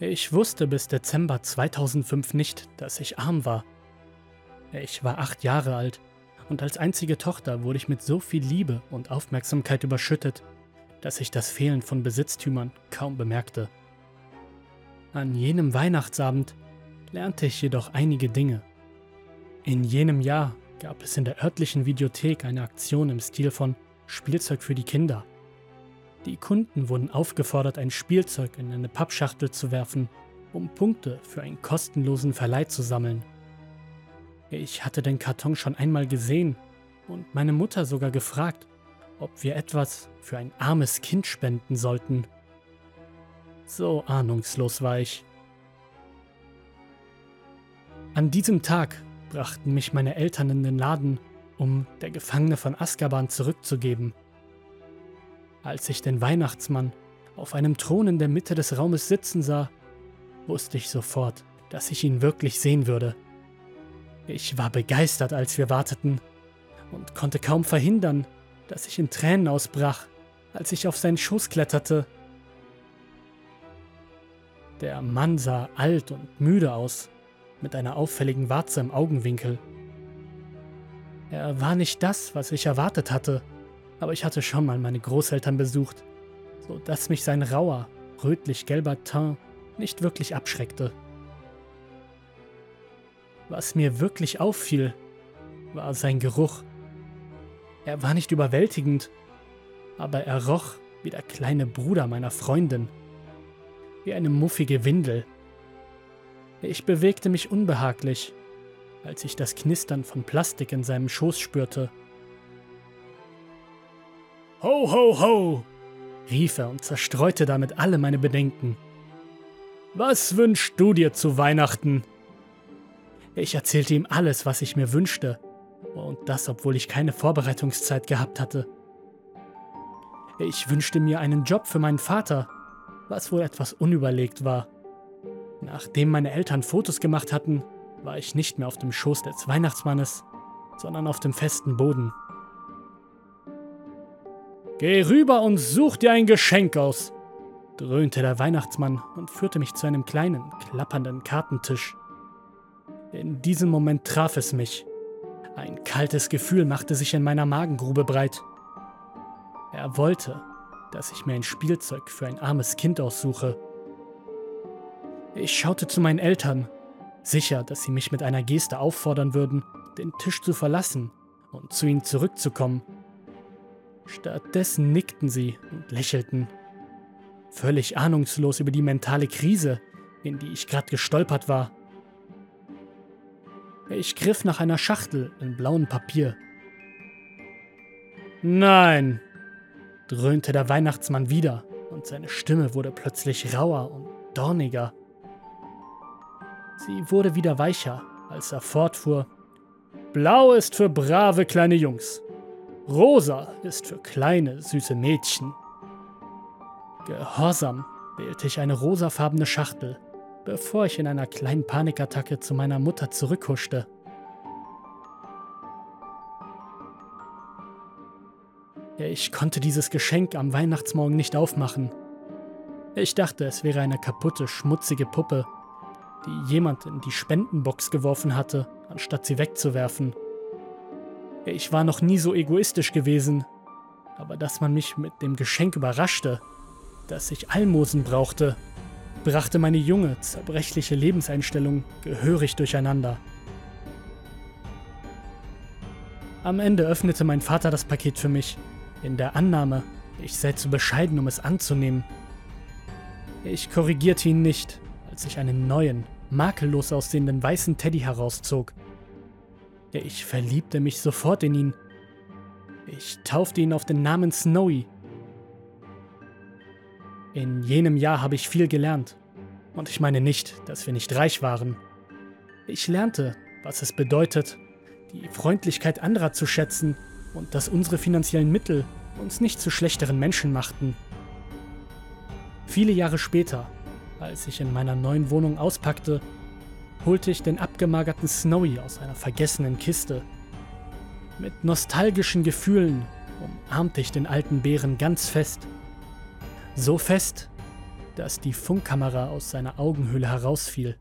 Ich wusste bis Dezember 2005 nicht, dass ich arm war. Ich war acht Jahre alt und als einzige Tochter wurde ich mit so viel Liebe und Aufmerksamkeit überschüttet, dass ich das Fehlen von Besitztümern kaum bemerkte. An jenem Weihnachtsabend lernte ich jedoch einige Dinge. In jenem Jahr gab es in der örtlichen Videothek eine Aktion im Stil von Spielzeug für die Kinder. Die Kunden wurden aufgefordert, ein Spielzeug in eine Pappschachtel zu werfen, um Punkte für einen kostenlosen Verleih zu sammeln. Ich hatte den Karton schon einmal gesehen und meine Mutter sogar gefragt, ob wir etwas für ein armes Kind spenden sollten. So ahnungslos war ich. An diesem Tag brachten mich meine Eltern in den Laden, um der Gefangene von Azkaban zurückzugeben. Als ich den Weihnachtsmann auf einem Thron in der Mitte des Raumes sitzen sah, wusste ich sofort, dass ich ihn wirklich sehen würde. Ich war begeistert, als wir warteten und konnte kaum verhindern, dass ich in Tränen ausbrach, als ich auf seinen Schoß kletterte. Der Mann sah alt und müde aus, mit einer auffälligen Warze im Augenwinkel. Er war nicht das, was ich erwartet hatte, aber ich hatte schon mal meine Großeltern besucht, so dass mich sein rauer, rötlich-gelber Teint nicht wirklich abschreckte. Was mir wirklich auffiel, war sein Geruch. Er war nicht überwältigend, aber er roch wie der kleine Bruder meiner Freundin, wie eine muffige Windel. Ich bewegte mich unbehaglich, als ich das Knistern von Plastik in seinem Schoß spürte. Ho, ho, ho! rief er und zerstreute damit alle meine Bedenken. Was wünschst du dir zu Weihnachten? Ich erzählte ihm alles, was ich mir wünschte, und das, obwohl ich keine Vorbereitungszeit gehabt hatte. Ich wünschte mir einen Job für meinen Vater, was wohl etwas unüberlegt war. Nachdem meine Eltern Fotos gemacht hatten, war ich nicht mehr auf dem Schoß des Weihnachtsmannes, sondern auf dem festen Boden. Geh rüber und such dir ein Geschenk aus, dröhnte der Weihnachtsmann und führte mich zu einem kleinen, klappernden Kartentisch. In diesem Moment traf es mich. Ein kaltes Gefühl machte sich in meiner Magengrube breit. Er wollte, dass ich mir ein Spielzeug für ein armes Kind aussuche. Ich schaute zu meinen Eltern, sicher, dass sie mich mit einer Geste auffordern würden, den Tisch zu verlassen und zu ihnen zurückzukommen. Stattdessen nickten sie und lächelten, völlig ahnungslos über die mentale Krise, in die ich gerade gestolpert war. Ich griff nach einer Schachtel in blauem Papier. Nein, dröhnte der Weihnachtsmann wieder, und seine Stimme wurde plötzlich rauer und dorniger. Sie wurde wieder weicher, als er fortfuhr. Blau ist für brave kleine Jungs. Rosa ist für kleine, süße Mädchen. Gehorsam wählte ich eine rosafarbene Schachtel, bevor ich in einer kleinen Panikattacke zu meiner Mutter zurückhuschte. Ich konnte dieses Geschenk am Weihnachtsmorgen nicht aufmachen. Ich dachte, es wäre eine kaputte, schmutzige Puppe, die jemand in die Spendenbox geworfen hatte, anstatt sie wegzuwerfen. Ich war noch nie so egoistisch gewesen, aber dass man mich mit dem Geschenk überraschte, dass ich Almosen brauchte, brachte meine junge, zerbrechliche Lebenseinstellung gehörig durcheinander. Am Ende öffnete mein Vater das Paket für mich in der Annahme, ich sei zu bescheiden, um es anzunehmen. Ich korrigierte ihn nicht, als ich einen neuen, makellos aussehenden weißen Teddy herauszog. Ich verliebte mich sofort in ihn. Ich taufte ihn auf den Namen Snowy. In jenem Jahr habe ich viel gelernt. Und ich meine nicht, dass wir nicht reich waren. Ich lernte, was es bedeutet, die Freundlichkeit anderer zu schätzen und dass unsere finanziellen Mittel uns nicht zu schlechteren Menschen machten. Viele Jahre später, als ich in meiner neuen Wohnung auspackte, holte ich den abgemagerten Snowy aus einer vergessenen Kiste. Mit nostalgischen Gefühlen umarmte ich den alten Bären ganz fest. So fest, dass die Funkkamera aus seiner Augenhöhle herausfiel.